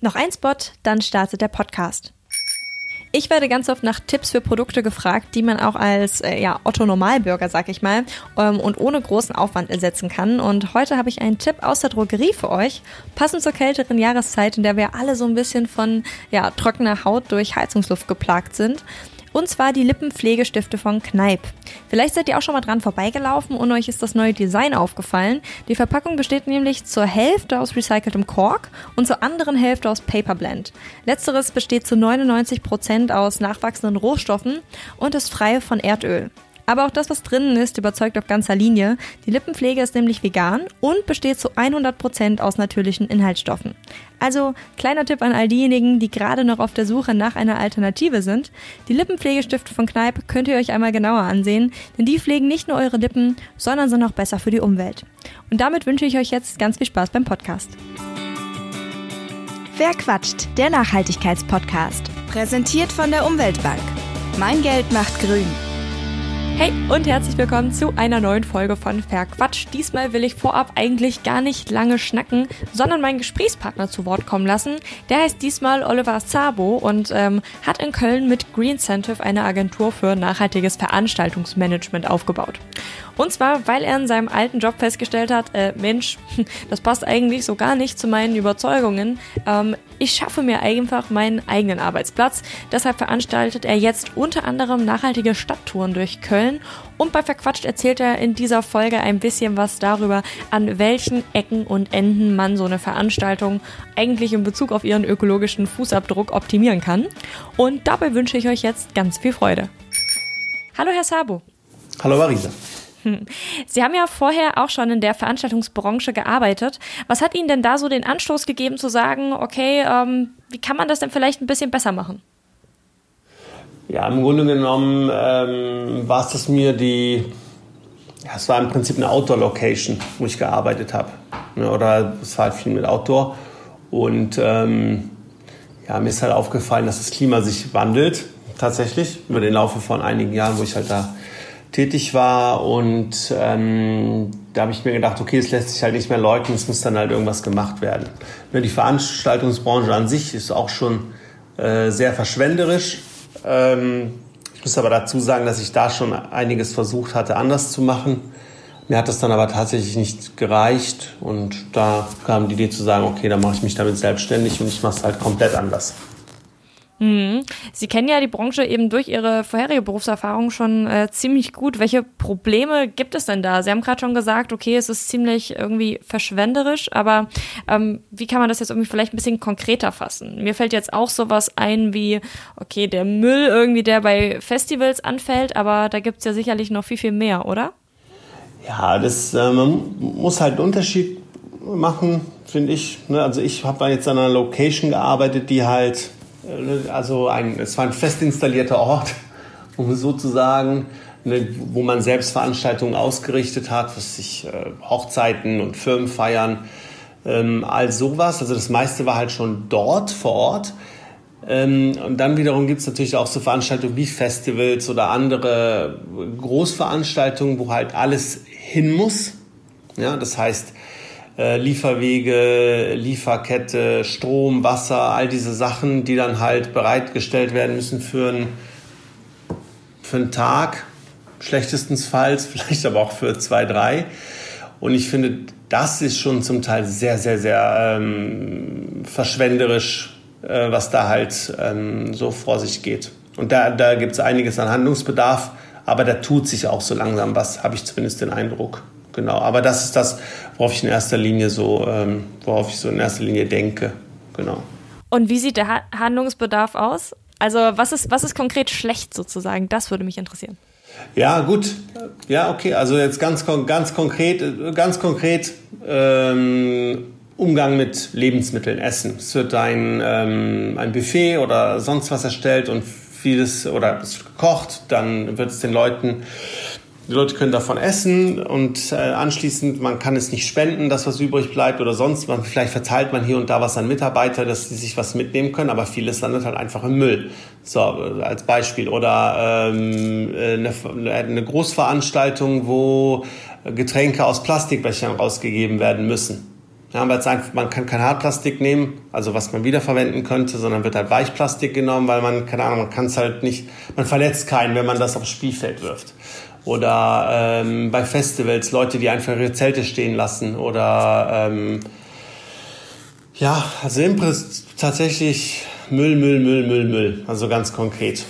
Noch ein Spot, dann startet der Podcast. Ich werde ganz oft nach Tipps für Produkte gefragt, die man auch als äh, ja, Otto-Normalbürger, sag ich mal, ähm, und ohne großen Aufwand ersetzen kann. Und heute habe ich einen Tipp aus der Drogerie für euch, passend zur kälteren Jahreszeit, in der wir alle so ein bisschen von ja, trockener Haut durch Heizungsluft geplagt sind. Und zwar die Lippenpflegestifte von Kneipp. Vielleicht seid ihr auch schon mal dran vorbeigelaufen und euch ist das neue Design aufgefallen. Die Verpackung besteht nämlich zur Hälfte aus recyceltem Kork und zur anderen Hälfte aus Paperblend. Letzteres besteht zu 99 Prozent aus nachwachsenden Rohstoffen und ist frei von Erdöl. Aber auch das, was drinnen ist, überzeugt auf ganzer Linie. Die Lippenpflege ist nämlich vegan und besteht zu 100% aus natürlichen Inhaltsstoffen. Also kleiner Tipp an all diejenigen, die gerade noch auf der Suche nach einer Alternative sind. Die Lippenpflegestifte von Kneipp könnt ihr euch einmal genauer ansehen, denn die pflegen nicht nur eure Lippen, sondern sind auch besser für die Umwelt. Und damit wünsche ich euch jetzt ganz viel Spaß beim Podcast. Wer quatscht? Der Nachhaltigkeitspodcast. Präsentiert von der Umweltbank. Mein Geld macht grün. Hey und herzlich willkommen zu einer neuen Folge von Verquatsch. Diesmal will ich vorab eigentlich gar nicht lange schnacken, sondern meinen Gesprächspartner zu Wort kommen lassen. Der heißt diesmal Oliver Szabo und ähm, hat in Köln mit Greencentive eine Agentur für nachhaltiges Veranstaltungsmanagement aufgebaut. Und zwar, weil er in seinem alten Job festgestellt hat, äh, Mensch, das passt eigentlich so gar nicht zu meinen Überzeugungen. Ähm, ich schaffe mir einfach meinen eigenen Arbeitsplatz. Deshalb veranstaltet er jetzt unter anderem nachhaltige Stadttouren durch Köln. Und bei Verquatscht erzählt er in dieser Folge ein bisschen was darüber, an welchen Ecken und Enden man so eine Veranstaltung eigentlich in Bezug auf ihren ökologischen Fußabdruck optimieren kann. Und dabei wünsche ich euch jetzt ganz viel Freude. Hallo, Herr Sabo. Hallo, Marisa. Sie haben ja vorher auch schon in der Veranstaltungsbranche gearbeitet. Was hat Ihnen denn da so den Anstoß gegeben zu sagen, okay, ähm, wie kann man das denn vielleicht ein bisschen besser machen? Ja, im Grunde genommen ähm, war es das mir die, ja, es war im Prinzip eine Outdoor-Location, wo ich gearbeitet habe. Ne, oder es war halt viel mit Outdoor. Und ähm, ja, mir ist halt aufgefallen, dass das Klima sich wandelt, tatsächlich, über den Laufe von einigen Jahren, wo ich halt da tätig war und ähm, da habe ich mir gedacht, okay, es lässt sich halt nicht mehr leugnen, es muss dann halt irgendwas gemacht werden. Die Veranstaltungsbranche an sich ist auch schon äh, sehr verschwenderisch. Ähm, ich muss aber dazu sagen, dass ich da schon einiges versucht hatte, anders zu machen. Mir hat das dann aber tatsächlich nicht gereicht und da kam die Idee zu sagen, okay, dann mache ich mich damit selbstständig und ich mache es halt komplett anders. Mhm. Sie kennen ja die Branche eben durch Ihre vorherige Berufserfahrung schon äh, ziemlich gut. Welche Probleme gibt es denn da? Sie haben gerade schon gesagt, okay, es ist ziemlich irgendwie verschwenderisch, aber ähm, wie kann man das jetzt irgendwie vielleicht ein bisschen konkreter fassen? Mir fällt jetzt auch sowas ein wie, okay, der Müll irgendwie, der bei Festivals anfällt, aber da gibt es ja sicherlich noch viel, viel mehr, oder? Ja, das, äh, muss halt einen Unterschied machen, finde ich. Ne? Also ich habe jetzt an einer Location gearbeitet, die halt also ein, es war ein fest installierter Ort, um sozusagen, ne, wo man selbst Veranstaltungen ausgerichtet hat, was sich äh, Hochzeiten und Firmenfeiern, ähm, all sowas. Also das meiste war halt schon dort vor Ort. Ähm, und dann wiederum gibt es natürlich auch so Veranstaltungen wie Festivals oder andere Großveranstaltungen, wo halt alles hin muss. Ja, das heißt, äh, Lieferwege, Lieferkette, Strom, Wasser, all diese Sachen, die dann halt bereitgestellt werden müssen für einen, für einen Tag, schlechtestensfalls, vielleicht aber auch für zwei, drei. Und ich finde, das ist schon zum Teil sehr, sehr, sehr ähm, verschwenderisch, äh, was da halt ähm, so vor sich geht. Und da, da gibt es einiges an Handlungsbedarf, aber da tut sich auch so langsam was, habe ich zumindest den Eindruck. Genau, aber das ist das, worauf ich in erster Linie so, ähm, worauf ich so in erster Linie denke. Genau. Und wie sieht der Handlungsbedarf aus? Also was ist, was ist konkret schlecht sozusagen? Das würde mich interessieren. Ja, gut. Ja, okay. Also jetzt ganz, ganz konkret, ganz konkret ähm, Umgang mit Lebensmitteln, Essen. Es wird ein, ähm, ein Buffet oder sonst was erstellt und vieles oder es wird gekocht, dann wird es den Leuten die Leute können davon essen und äh, anschließend, man kann es nicht spenden, das was übrig bleibt oder sonst. Man, vielleicht verteilt man hier und da was an Mitarbeiter, dass sie sich was mitnehmen können, aber vieles landet halt einfach im Müll. So, als Beispiel. Oder ähm, eine, eine Großveranstaltung, wo Getränke aus Plastikbechern rausgegeben werden müssen. Ja, aber einfach, man kann kein Hartplastik nehmen, also was man wiederverwenden könnte, sondern wird halt Weichplastik genommen, weil man, keine Ahnung, man kann es halt nicht, man verletzt keinen, wenn man das aufs Spielfeld wirft. Oder ähm, bei Festivals Leute, die einfach ihre Zelte stehen lassen. Oder ähm, ja, also im Prinzip tatsächlich Müll, Müll, Müll, Müll, Müll. Also ganz konkret.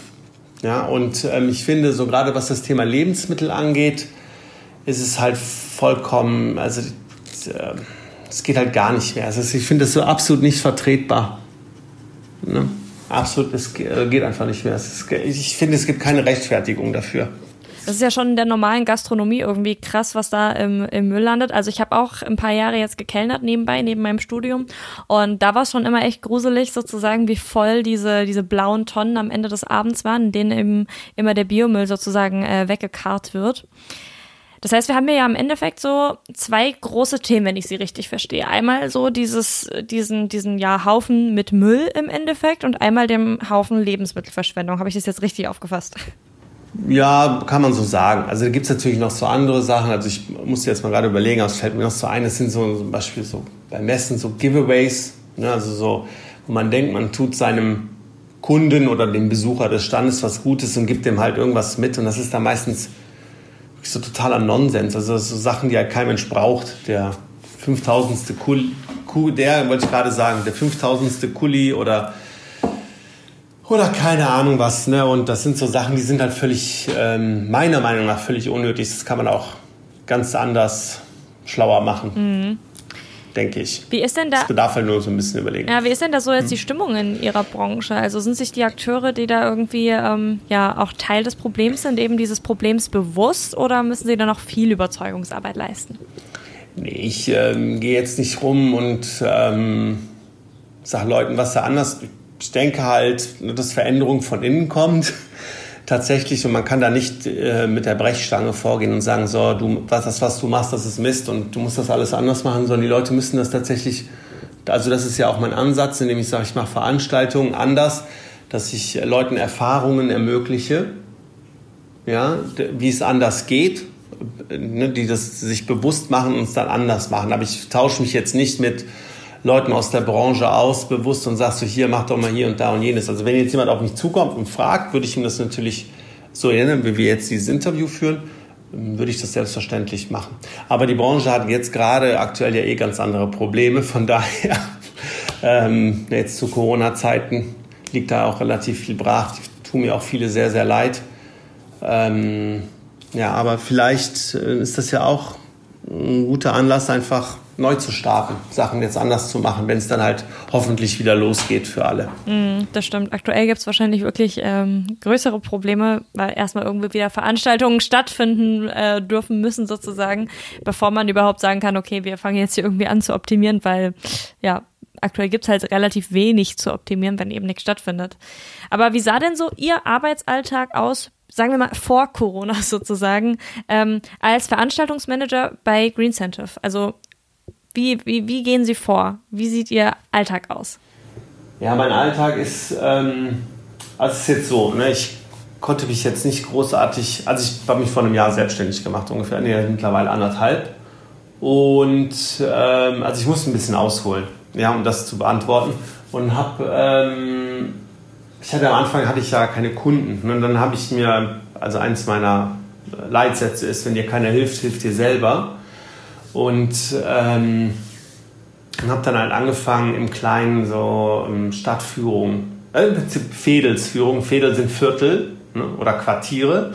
Ja, und ähm, ich finde, so gerade was das Thema Lebensmittel angeht, ist es halt vollkommen, also äh, es geht halt gar nicht mehr. Also ich finde das so absolut nicht vertretbar. Ne? Absolut, es äh, geht einfach nicht mehr. Ich finde, es gibt keine Rechtfertigung dafür. Das ist ja schon in der normalen Gastronomie irgendwie krass, was da im, im Müll landet. Also ich habe auch ein paar Jahre jetzt gekellnert nebenbei, neben meinem Studium. Und da war es schon immer echt gruselig, sozusagen, wie voll diese, diese blauen Tonnen am Ende des Abends waren, in denen eben immer der Biomüll sozusagen äh, weggekarrt wird. Das heißt, wir haben ja im Endeffekt so zwei große Themen, wenn ich sie richtig verstehe. Einmal so dieses, diesen, diesen ja, Haufen mit Müll im Endeffekt und einmal dem Haufen Lebensmittelverschwendung. Habe ich das jetzt richtig aufgefasst? Ja, kann man so sagen. Also da gibt es natürlich noch so andere Sachen. Also ich muss jetzt mal gerade überlegen, es fällt mir noch so ein, es sind so zum Beispiel so bei Messen so Giveaways, ne? also so, wo man denkt, man tut seinem Kunden oder dem Besucher des Standes was Gutes und gibt dem halt irgendwas mit und das ist dann meistens so totaler Nonsens. Also so Sachen, die halt kein Mensch braucht. Der 5000. Kuli, der wollte ich gerade sagen, der 5000. Kuli oder oder keine Ahnung was. Ne? Und das sind so Sachen, die sind halt völlig, ähm, meiner Meinung nach, völlig unnötig. Das kann man auch ganz anders schlauer machen. Mhm denke ich. Wie ist denn da? Das bedarf halt nur so ein bisschen überlegen. Ja, wie ist denn da so jetzt hm. die Stimmung in Ihrer Branche? Also sind sich die Akteure, die da irgendwie ähm, ja auch Teil des Problems sind, eben dieses Problems bewusst oder müssen sie da noch viel Überzeugungsarbeit leisten? Nee, ich ähm, gehe jetzt nicht rum und ähm, sage Leuten, was da anders. Ich denke halt, dass Veränderung von innen kommt tatsächlich und man kann da nicht äh, mit der Brechstange vorgehen und sagen, so, du, was, das, was du machst, das ist Mist und du musst das alles anders machen, sondern die Leute müssen das tatsächlich, also das ist ja auch mein Ansatz, indem ich sage, ich mache Veranstaltungen anders, dass ich Leuten Erfahrungen ermögliche, ja, wie es anders geht, ne, die das sich bewusst machen und es dann anders machen. Aber ich tausche mich jetzt nicht mit Leuten aus der Branche aus, bewusst und sagst du, hier, mach doch mal hier und da und jenes. Also wenn jetzt jemand auf mich zukommt und fragt, würde ich ihm das natürlich so erinnern, wie wir jetzt dieses Interview führen, würde ich das selbstverständlich machen. Aber die Branche hat jetzt gerade aktuell ja eh ganz andere Probleme. Von daher, ähm, jetzt zu Corona-Zeiten liegt da auch relativ viel brach. Die tun mir auch viele sehr, sehr leid. Ähm, ja, aber vielleicht äh, ist das ja auch ein guter Anlass, einfach neu zu starten, Sachen jetzt anders zu machen, wenn es dann halt hoffentlich wieder losgeht für alle. Mm, das stimmt. Aktuell gibt es wahrscheinlich wirklich ähm, größere Probleme, weil erstmal irgendwie wieder Veranstaltungen stattfinden äh, dürfen müssen sozusagen, bevor man überhaupt sagen kann, okay, wir fangen jetzt hier irgendwie an zu optimieren, weil ja, aktuell gibt es halt relativ wenig zu optimieren, wenn eben nichts stattfindet. Aber wie sah denn so Ihr Arbeitsalltag aus sagen wir mal vor Corona sozusagen, ähm, als Veranstaltungsmanager bei Green Incentive? Also wie, wie, wie gehen Sie vor? Wie sieht Ihr Alltag aus? Ja, mein Alltag ist, ähm, also es ist jetzt so, ne, ich konnte mich jetzt nicht großartig, also ich habe mich vor einem Jahr selbstständig gemacht, ungefähr, nee, mittlerweile anderthalb. Und ähm, also ich musste ein bisschen ausholen, ja, um das zu beantworten. Und habe, ähm, ich hatte am Anfang hatte ich ja keine Kunden. Ne, und dann habe ich mir, also eins meiner Leitsätze ist, wenn dir keiner hilft, hilft dir selber. Und ähm, habe dann halt angefangen im Kleinen so um Stadtführung, äh, im Prinzip Fädelsführung. Fädel sind Viertel ne, oder Quartiere,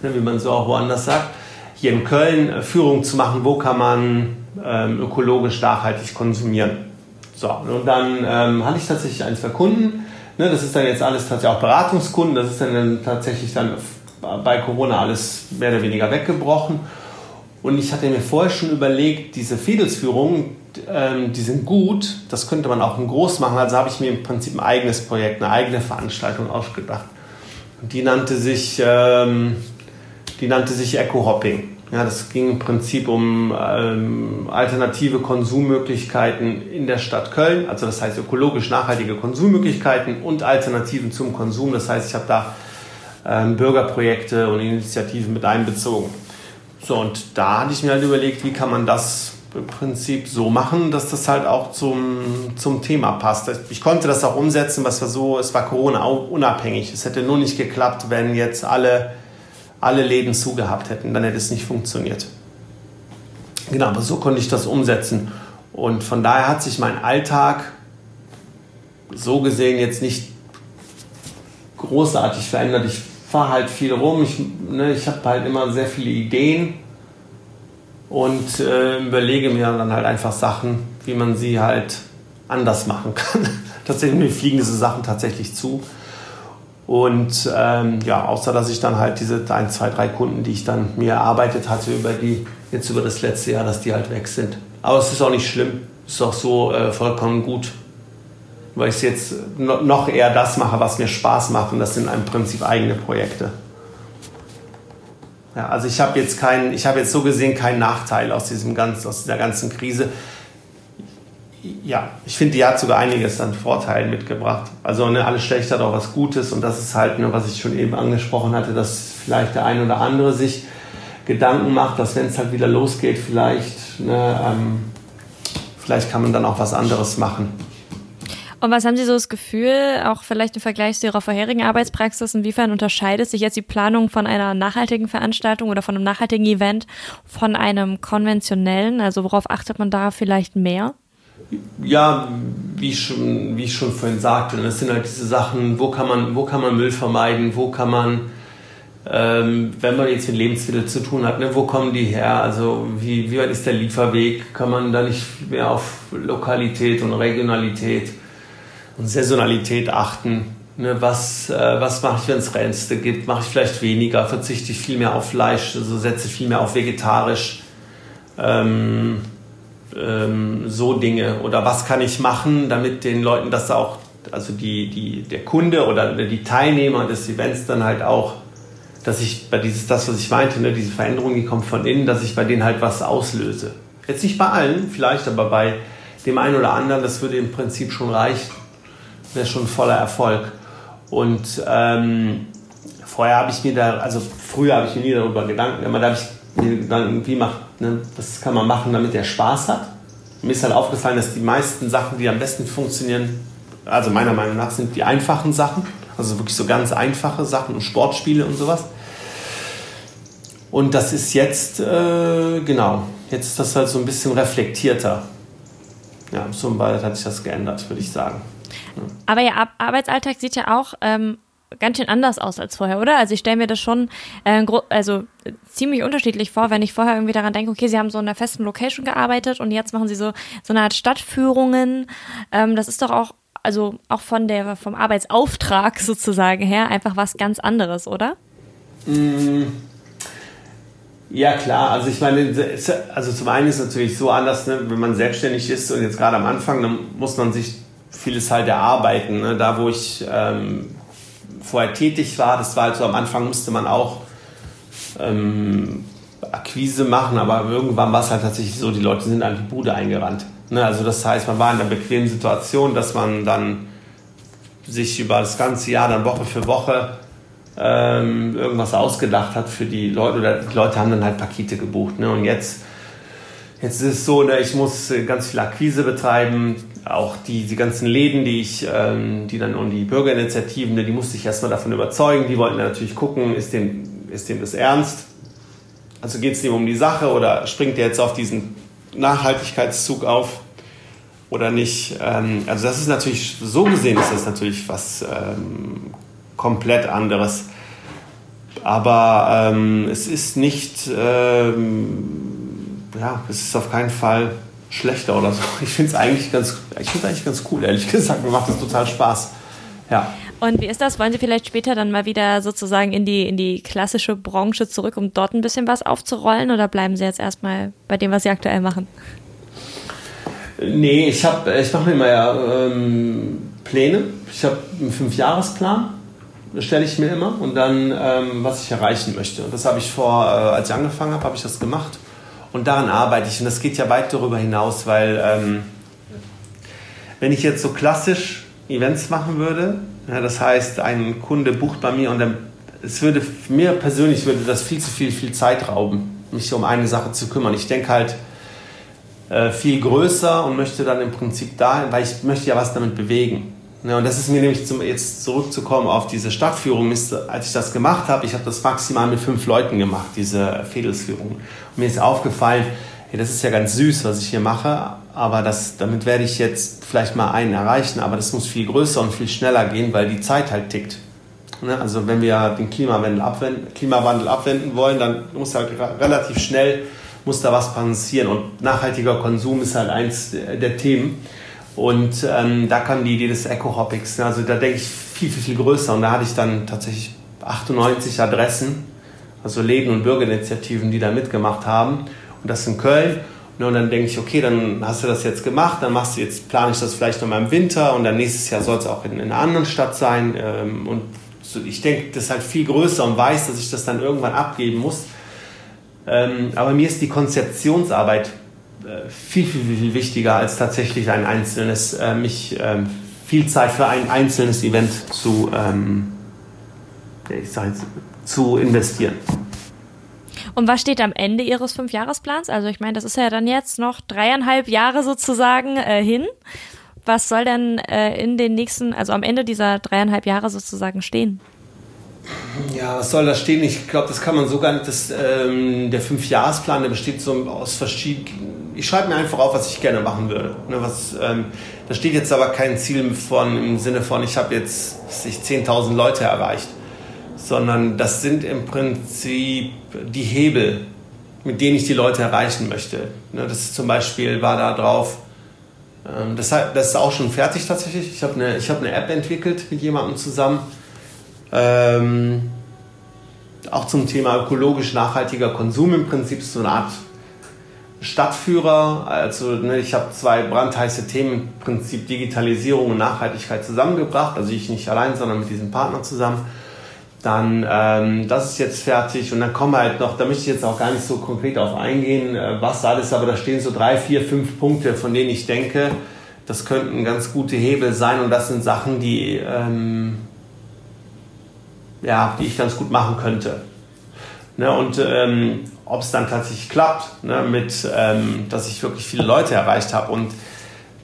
ne, wie man so auch woanders sagt. Hier in Köln äh, Führung zu machen, wo kann man ähm, ökologisch nachhaltig konsumieren. So, und dann ähm, hatte ich tatsächlich ein, zwei Kunden. Ne, das ist dann jetzt alles tatsächlich auch Beratungskunden. Das ist dann tatsächlich dann bei Corona alles mehr oder weniger weggebrochen. Und ich hatte mir vorher schon überlegt, diese Fädelsführungen, ähm, die sind gut, das könnte man auch in groß machen. Also habe ich mir im Prinzip ein eigenes Projekt, eine eigene Veranstaltung ausgedacht. Die nannte sich, ähm, die nannte sich Eco Hopping. Ja, das ging im Prinzip um ähm, alternative Konsummöglichkeiten in der Stadt Köln, also das heißt ökologisch nachhaltige Konsummöglichkeiten und Alternativen zum Konsum. Das heißt, ich habe da ähm, Bürgerprojekte und Initiativen mit einbezogen. So, und da hatte ich mir halt überlegt, wie kann man das im Prinzip so machen, dass das halt auch zum, zum Thema passt. Ich konnte das auch umsetzen, was war so, es war Corona unabhängig. Es hätte nur nicht geklappt, wenn jetzt alle, alle Läden zugehabt hätten, dann hätte es nicht funktioniert. Genau, aber so konnte ich das umsetzen. Und von daher hat sich mein Alltag so gesehen jetzt nicht großartig verändert. Ich fahre halt viel rum, ich, ne, ich habe halt immer sehr viele Ideen und äh, überlege mir dann halt einfach Sachen, wie man sie halt anders machen kann. tatsächlich, mir fliegen diese Sachen tatsächlich zu. Und ähm, ja, außer dass ich dann halt diese ein, zwei, drei Kunden, die ich dann mir erarbeitet hatte über die, jetzt über das letzte Jahr, dass die halt weg sind. Aber es ist auch nicht schlimm. Ist auch so äh, vollkommen gut. Weil ich jetzt noch eher das mache, was mir Spaß macht. Und das sind im Prinzip eigene Projekte. Ja, also ich habe jetzt keinen, ich habe jetzt so gesehen keinen Nachteil aus diesem ganz, aus dieser ganzen Krise. Ja, ich finde, die hat sogar einiges an Vorteilen mitgebracht. Also ne, alles schlecht hat auch was Gutes und das ist halt, ne, was ich schon eben angesprochen hatte, dass vielleicht der ein oder andere sich Gedanken macht, dass wenn es halt wieder losgeht, vielleicht, ne, ähm, vielleicht kann man dann auch was anderes machen. Und was haben Sie so das Gefühl, auch vielleicht im Vergleich zu Ihrer vorherigen Arbeitspraxis, inwiefern unterscheidet sich jetzt die Planung von einer nachhaltigen Veranstaltung oder von einem nachhaltigen Event von einem konventionellen? Also worauf achtet man da vielleicht mehr? Ja, wie ich schon, wie ich schon vorhin sagte, das sind halt diese Sachen, wo kann man, wo kann man Müll vermeiden, wo kann man, ähm, wenn man jetzt mit Lebensmitteln zu tun hat, ne, wo kommen die her? Also wie, wie weit ist der Lieferweg? Kann man da nicht mehr auf Lokalität und Regionalität und Saisonalität achten. Ne, was, äh, was mache ich, wenn es Reste gibt? Mache ich vielleicht weniger? Verzichte ich viel mehr auf Fleisch? Also setze ich viel mehr auf vegetarisch? Ähm, ähm, so Dinge. Oder was kann ich machen, damit den Leuten das auch, also die, die, der Kunde oder die Teilnehmer des Events dann halt auch, dass ich bei dieses, das, was ich meinte, ne, diese Veränderung, die kommt von innen, dass ich bei denen halt was auslöse. Jetzt nicht bei allen, vielleicht, aber bei dem einen oder anderen, das würde im Prinzip schon reichen wäre schon voller Erfolg. Und ähm, vorher habe ich mir da, also früher habe ich mir nie darüber Gedanken gemacht, da habe ich mir Gedanken, wie macht, ne, was kann man machen, damit der Spaß hat. Mir ist halt aufgefallen, dass die meisten Sachen, die am besten funktionieren, also meiner Meinung nach, sind die einfachen Sachen. Also wirklich so ganz einfache Sachen und Sportspiele und sowas. Und das ist jetzt, äh, genau, jetzt ist das halt so ein bisschen reflektierter. Ja, so weit hat sich das geändert, würde ich sagen. Aber Ihr Ar Arbeitsalltag sieht ja auch ähm, ganz schön anders aus als vorher, oder? Also ich stelle mir das schon äh, also ziemlich unterschiedlich vor, wenn ich vorher irgendwie daran denke, okay, Sie haben so in einer festen Location gearbeitet und jetzt machen Sie so so eine Art Stadtführungen. Ähm, das ist doch auch also auch von der vom Arbeitsauftrag sozusagen her einfach was ganz anderes, oder? Mm. Ja, klar. Also ich meine, also zum einen ist es natürlich so anders, ne, wenn man selbstständig ist und jetzt gerade am Anfang, dann muss man sich vieles halt erarbeiten. Ne? Da, wo ich ähm, vorher tätig war, das war halt so am Anfang musste man auch ähm, Akquise machen, aber irgendwann war es halt tatsächlich so, die Leute sind an die Bude eingerannt. Ne? Also das heißt, man war in der bequemen Situation, dass man dann sich über das ganze Jahr dann Woche für Woche ähm, irgendwas ausgedacht hat für die Leute oder die Leute haben dann halt Pakete gebucht. Ne? Und jetzt, jetzt ist es so, ne, ich muss ganz viel Akquise betreiben, auch die, die ganzen Läden, die ich, ähm, die dann und die Bürgerinitiativen, die musste ich erstmal davon überzeugen. Die wollten natürlich gucken, ist dem, ist dem das ernst? Also geht es dem um die Sache oder springt der jetzt auf diesen Nachhaltigkeitszug auf oder nicht? Ähm, also das ist natürlich, so gesehen ist das natürlich was ähm, komplett anderes. Aber ähm, es ist nicht, ähm, ja, es ist auf keinen Fall schlechter oder so. Ich finde es eigentlich ganz, ich finde eigentlich ganz cool, ehrlich gesagt. Mir macht das total Spaß. Ja. Und wie ist das? Wollen Sie vielleicht später dann mal wieder sozusagen in die, in die klassische Branche zurück, um dort ein bisschen was aufzurollen? Oder bleiben Sie jetzt erstmal bei dem, was Sie aktuell machen? Nee, ich, ich mache mir immer ja, ähm, Pläne. Ich habe einen Fünfjahresplan, stelle ich mir immer. Und dann, ähm, was ich erreichen möchte. Und das habe ich vor, äh, als ich angefangen habe, habe ich das gemacht. Und daran arbeite ich. Und das geht ja weit darüber hinaus, weil ähm, wenn ich jetzt so klassisch Events machen würde, ja, das heißt, ein Kunde bucht bei mir und dann, es würde mir persönlich würde das viel zu viel, viel Zeit rauben, mich um eine Sache zu kümmern. Ich denke halt, äh, viel größer und möchte dann im Prinzip dahin, weil ich möchte ja was damit bewegen. Ja, und das ist mir nämlich zum, jetzt zurückzukommen auf diese Stadtführung, ist, als ich das gemacht habe, ich habe das maximal mit fünf Leuten gemacht, diese Fädelsführung. Und mir ist aufgefallen, hey, das ist ja ganz süß, was ich hier mache, aber das, damit werde ich jetzt vielleicht mal einen erreichen, aber das muss viel größer und viel schneller gehen, weil die Zeit halt tickt. Ne? Also wenn wir den Klimawandel abwenden, Klimawandel abwenden wollen, dann muss halt relativ schnell muss da was passieren. Und nachhaltiger Konsum ist halt eins der Themen. Und ähm, da kam die Idee des Eco-Hoppings. Also da denke ich viel, viel, viel größer. Und da hatte ich dann tatsächlich 98 Adressen, also Läden und Bürgerinitiativen, die da mitgemacht haben. Und das in Köln. Und dann denke ich, okay, dann hast du das jetzt gemacht, dann machst du jetzt, plane ich das vielleicht nochmal im Winter und dann nächstes Jahr soll es auch in, in einer anderen Stadt sein. Ähm, und ich denke, das ist halt viel größer und weiß, dass ich das dann irgendwann abgeben muss. Ähm, aber mir ist die Konzeptionsarbeit viel, viel, viel wichtiger als tatsächlich ein einzelnes, äh, mich ähm, viel Zeit für ein einzelnes Event zu, ähm, ich sag jetzt, zu investieren. Und was steht am Ende Ihres Fünfjahresplans? Also ich meine, das ist ja dann jetzt noch dreieinhalb Jahre sozusagen äh, hin. Was soll denn äh, in den nächsten, also am Ende dieser dreieinhalb Jahre sozusagen stehen? Ja, was soll da stehen? Ich glaube, das kann man so gar nicht. Das, ähm, der Fünfjahresplan, der besteht so aus verschiedenen. Ich schreibe mir einfach auf, was ich gerne machen würde. Ne, was, ähm, da steht jetzt aber kein Ziel von, im Sinne von, ich habe jetzt 10.000 Leute erreicht, sondern das sind im Prinzip die Hebel, mit denen ich die Leute erreichen möchte. Ne, das zum Beispiel war da drauf. Ähm, das, das ist auch schon fertig tatsächlich. Ich habe eine, hab eine App entwickelt mit jemandem zusammen ähm, auch zum Thema ökologisch nachhaltiger Konsum im Prinzip so eine Art Stadtführer. Also ne, ich habe zwei brandheiße Themen, im Prinzip Digitalisierung und Nachhaltigkeit zusammengebracht. Also ich nicht allein, sondern mit diesem Partner zusammen. Dann, ähm, das ist jetzt fertig und dann kommen halt noch, da möchte ich jetzt auch gar nicht so konkret auf eingehen, äh, was alles, aber da stehen so drei, vier, fünf Punkte, von denen ich denke, das könnten ganz gute Hebel sein und das sind Sachen, die ähm, ja, die ich ganz gut machen könnte. Ne, und ähm, ob es dann tatsächlich klappt, ne, mit, ähm, dass ich wirklich viele Leute erreicht habe und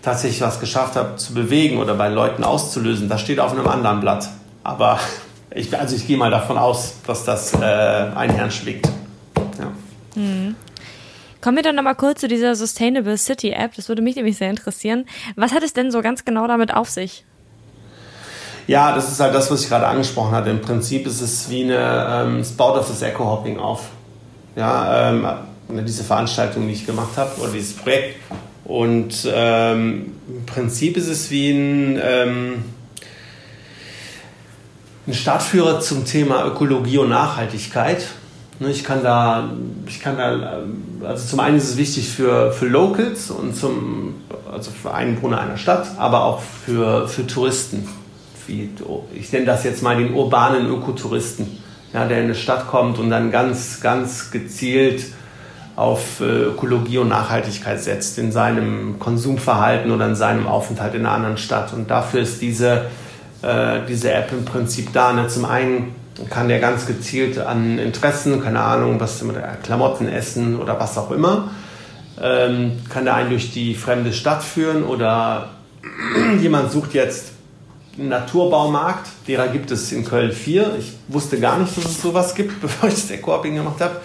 tatsächlich was geschafft habe zu bewegen oder bei Leuten auszulösen, das steht auf einem anderen Blatt. Aber ich, also ich gehe mal davon aus, dass das äh, einherschlägt. Ja. Mhm. Kommen wir dann nochmal kurz zu dieser Sustainable City App. Das würde mich nämlich sehr interessieren. Was hat es denn so ganz genau damit auf sich? Ja, das ist halt das, was ich gerade angesprochen hatte. Im Prinzip ist es wie eine, ähm, es baut auf das Eco-Hopping auf. Ja, ähm, diese Veranstaltung, die ich gemacht habe, oder dieses Projekt. Und ähm, im Prinzip ist es wie ein, ähm, ein Startführer zum Thema Ökologie und Nachhaltigkeit. Ne, ich kann da, ich kann da, also zum einen ist es wichtig für, für Locals und zum, also für Einwohner einer Stadt, aber auch für, für Touristen ich nenne das jetzt mal den urbanen Ökotouristen, ja, der in eine Stadt kommt und dann ganz, ganz gezielt auf äh, Ökologie und Nachhaltigkeit setzt in seinem Konsumverhalten oder in seinem Aufenthalt in einer anderen Stadt. Und dafür ist diese, äh, diese App im Prinzip da. Ne? Zum einen kann der ganz gezielt an Interessen, keine Ahnung, was mit Klamotten essen oder was auch immer, ähm, kann der einen durch die fremde Stadt führen oder jemand sucht jetzt Naturbaumarkt, derer gibt es in Köln vier. Ich wusste gar nicht, dass es sowas gibt, bevor ich das Eco-Hopping gemacht habe.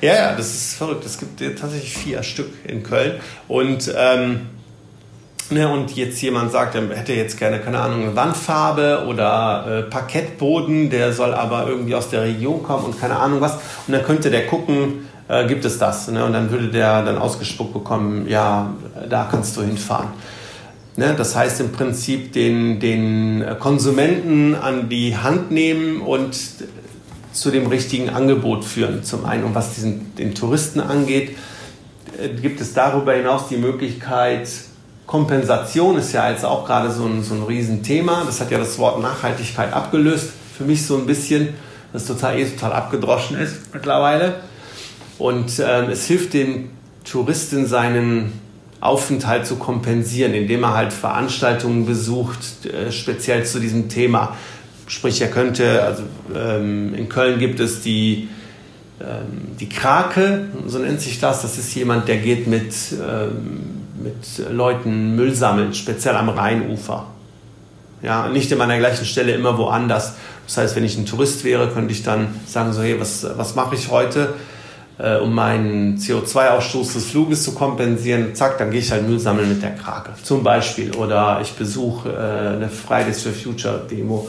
Ja, ja, das ist verrückt. Es gibt tatsächlich vier Stück in Köln. Und, ähm, ne, und jetzt jemand sagt, er hätte jetzt gerne, keine Ahnung, Wandfarbe oder äh, Parkettboden, der soll aber irgendwie aus der Region kommen und keine Ahnung was. Und dann könnte der gucken, äh, gibt es das? Ne? Und dann würde der dann ausgespuckt bekommen, ja, da kannst du hinfahren. Ne, das heißt im Prinzip den, den Konsumenten an die Hand nehmen und zu dem richtigen Angebot führen. Zum einen, und was diesen, den Touristen angeht, äh, gibt es darüber hinaus die Möglichkeit, Kompensation ist ja jetzt auch gerade so ein, so ein Riesenthema. Das hat ja das Wort Nachhaltigkeit abgelöst. Für mich so ein bisschen, das total eh total abgedroschen ist mittlerweile. Und ähm, es hilft dem Touristen seinen Aufenthalt zu kompensieren, indem er halt Veranstaltungen besucht, äh, speziell zu diesem Thema. Sprich, er könnte, also ähm, in Köln gibt es die ähm, die Krake, so nennt sich das, das ist jemand, der geht mit, ähm, mit Leuten Müll sammeln, speziell am Rheinufer. Ja, nicht immer an der gleichen Stelle, immer woanders. Das heißt, wenn ich ein Tourist wäre, könnte ich dann sagen, so, hey, was, was mache ich heute, äh, um meinen CO2-Ausstoß des Fluges zu kompensieren? Zack, dann gehe ich halt Müll sammeln mit der Krake, zum Beispiel. Oder ich besuche äh, eine Fridays for Future Demo.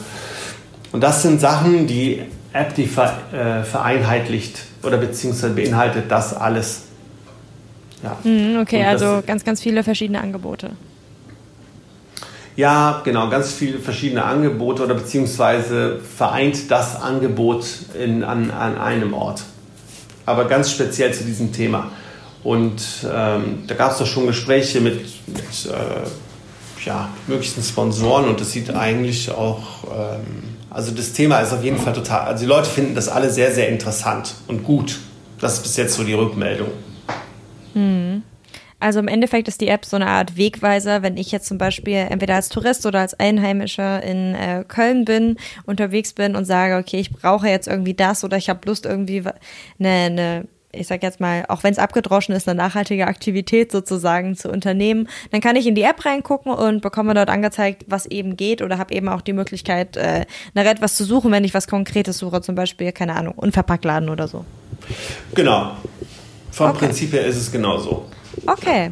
Und das sind Sachen, die App, die äh, vereinheitlicht oder beziehungsweise beinhaltet das alles. Ja. Mhm, okay, also ganz, ganz viele verschiedene Angebote. Ja, genau, ganz viele verschiedene Angebote oder beziehungsweise vereint das Angebot in, an, an einem Ort. Aber ganz speziell zu diesem Thema. Und ähm, da gab es doch schon Gespräche mit, mit äh, ja, möglichen Sponsoren und das sieht eigentlich auch, ähm, also das Thema ist auf jeden Fall total, also die Leute finden das alle sehr, sehr interessant und gut. Das ist bis jetzt so die Rückmeldung. Hm. Also im Endeffekt ist die App so eine Art Wegweiser, wenn ich jetzt zum Beispiel entweder als Tourist oder als Einheimischer in äh, Köln bin, unterwegs bin und sage, okay, ich brauche jetzt irgendwie das oder ich habe Lust irgendwie eine, eine ich sag jetzt mal, auch wenn es abgedroschen ist, eine nachhaltige Aktivität sozusagen zu unternehmen, dann kann ich in die App reingucken und bekomme dort angezeigt, was eben geht oder habe eben auch die Möglichkeit, äh, nach etwas zu suchen, wenn ich was Konkretes suche, zum Beispiel, keine Ahnung, Unverpacktladen oder so. Genau. Vom okay. Prinzip her ist es genauso. Okay.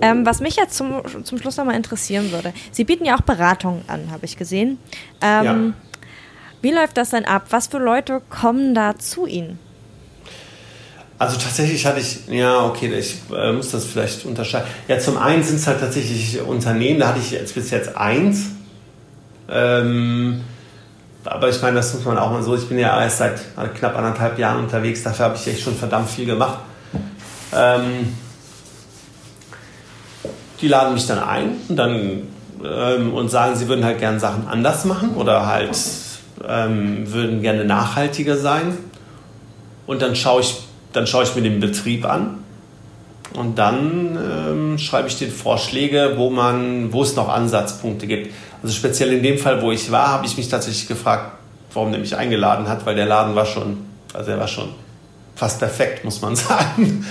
Ähm, was mich jetzt zum, zum Schluss nochmal interessieren würde, Sie bieten ja auch Beratungen an, habe ich gesehen. Ähm, ja. Wie läuft das denn ab? Was für Leute kommen da zu Ihnen? Also tatsächlich hatte ich, ja, okay, ich äh, muss das vielleicht unterscheiden. Ja, zum einen sind es halt tatsächlich Unternehmen, da hatte ich jetzt bis jetzt eins. Ähm, aber ich meine, das muss man auch mal so, ich bin ja erst seit knapp anderthalb Jahren unterwegs, dafür habe ich echt schon verdammt viel gemacht. Ähm, die laden mich dann ein und, dann, ähm, und sagen, sie würden halt gerne Sachen anders machen oder halt ähm, würden gerne nachhaltiger sein. Und dann schaue ich, dann ich mir den Betrieb an und dann ähm, schreibe ich den Vorschläge, wo, man, wo es noch Ansatzpunkte gibt. Also speziell in dem Fall, wo ich war, habe ich mich tatsächlich gefragt, warum der mich eingeladen hat, weil der Laden war schon, also er war schon fast perfekt, muss man sagen.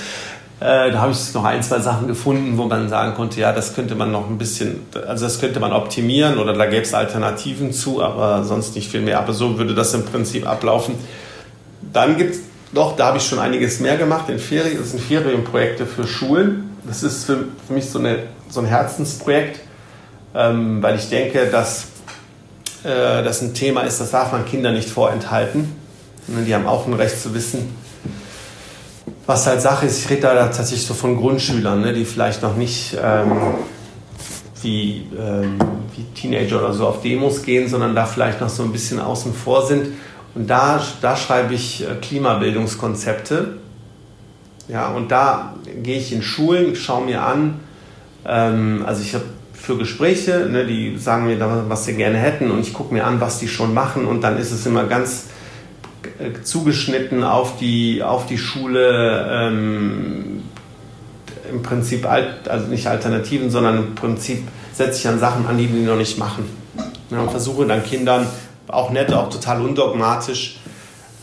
Äh, da habe ich noch ein, zwei Sachen gefunden, wo man sagen konnte, ja, das könnte man noch ein bisschen, also das könnte man optimieren oder da gäbe es Alternativen zu, aber sonst nicht viel mehr. Aber so würde das im Prinzip ablaufen. Dann gibt es doch, da habe ich schon einiges mehr gemacht in Ferien. Das sind Ferienprojekte für Schulen. Das ist für, für mich so, eine, so ein Herzensprojekt, ähm, weil ich denke, dass äh, das ein Thema ist, das darf man Kindern nicht vorenthalten. Die haben auch ein Recht zu wissen, was halt Sache ist, ich rede da tatsächlich so von Grundschülern, ne, die vielleicht noch nicht ähm, wie, ähm, wie Teenager oder so auf Demos gehen, sondern da vielleicht noch so ein bisschen außen vor sind. Und da, da schreibe ich äh, Klimabildungskonzepte. Ja, und da gehe ich in Schulen, schaue mir an, ähm, also ich habe für Gespräche, ne, die sagen mir, was sie gerne hätten und ich gucke mir an, was die schon machen und dann ist es immer ganz zugeschnitten auf die, auf die Schule ähm, im Prinzip, alt, also nicht Alternativen, sondern im Prinzip setze ich an Sachen an, die die noch nicht machen. Ja, und versuche dann Kindern, auch nett, auch total undogmatisch,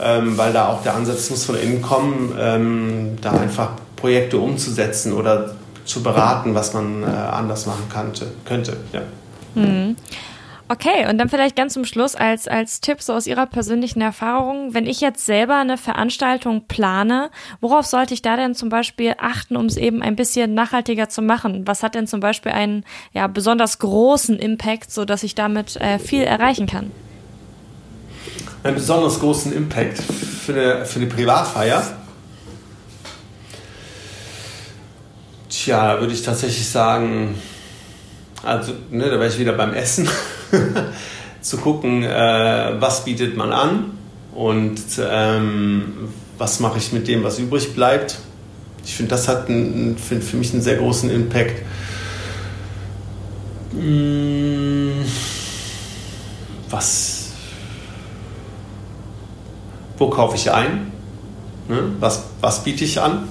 ähm, weil da auch der Ansatz muss von innen kommen, ähm, da einfach Projekte umzusetzen oder zu beraten, was man äh, anders machen kannte, könnte. Ja. Mhm. Okay, und dann vielleicht ganz zum Schluss als, als Tipp so aus Ihrer persönlichen Erfahrung, wenn ich jetzt selber eine Veranstaltung plane, worauf sollte ich da denn zum Beispiel achten, um es eben ein bisschen nachhaltiger zu machen? Was hat denn zum Beispiel einen ja, besonders großen Impact, so dass ich damit äh, viel erreichen kann? Einen besonders großen Impact für eine, für eine Privatfeier? Tja, würde ich tatsächlich sagen, also ne, da wäre ich wieder beim Essen. zu gucken, äh, was bietet man an und ähm, was mache ich mit dem, was übrig bleibt. Ich finde, das hat ein, für, für mich einen sehr großen Impact. Hm, was? Wo kaufe ich ein? Ne? Was, was biete ich an?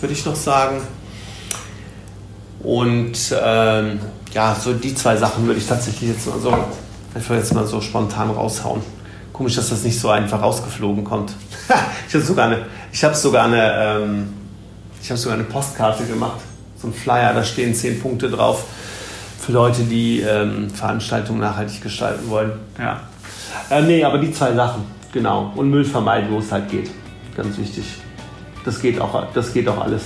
Würde ich noch sagen. Und ähm, ja, so die zwei Sachen würde ich tatsächlich jetzt mal so, einfach jetzt mal so spontan raushauen. Komisch, dass das nicht so einfach rausgeflogen kommt. ich habe sogar eine, ich habe sogar eine, ähm, ich habe sogar eine Postkarte gemacht, so ein Flyer, da stehen zehn Punkte drauf für Leute, die ähm, Veranstaltungen nachhaltig gestalten wollen. Ja. Äh, nee, aber die zwei Sachen, genau. Und Müll vermeiden, wo es halt geht. Ganz wichtig. Das geht auch, das geht auch alles.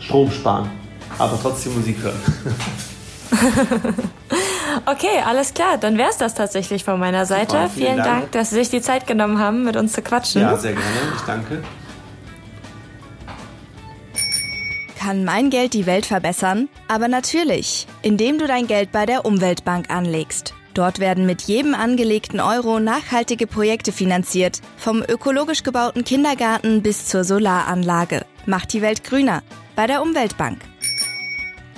Strom sparen, aber trotzdem Musik hören. okay, alles klar. Dann wäre es das tatsächlich von meiner Seite. Super, vielen, vielen Dank. Dank, dass Sie sich die Zeit genommen haben, mit uns zu quatschen. Ja, sehr gerne. Ich danke. Kann mein Geld die Welt verbessern? Aber natürlich, indem du dein Geld bei der Umweltbank anlegst. Dort werden mit jedem angelegten Euro nachhaltige Projekte finanziert, vom ökologisch gebauten Kindergarten bis zur Solaranlage. Macht die Welt grüner bei der Umweltbank.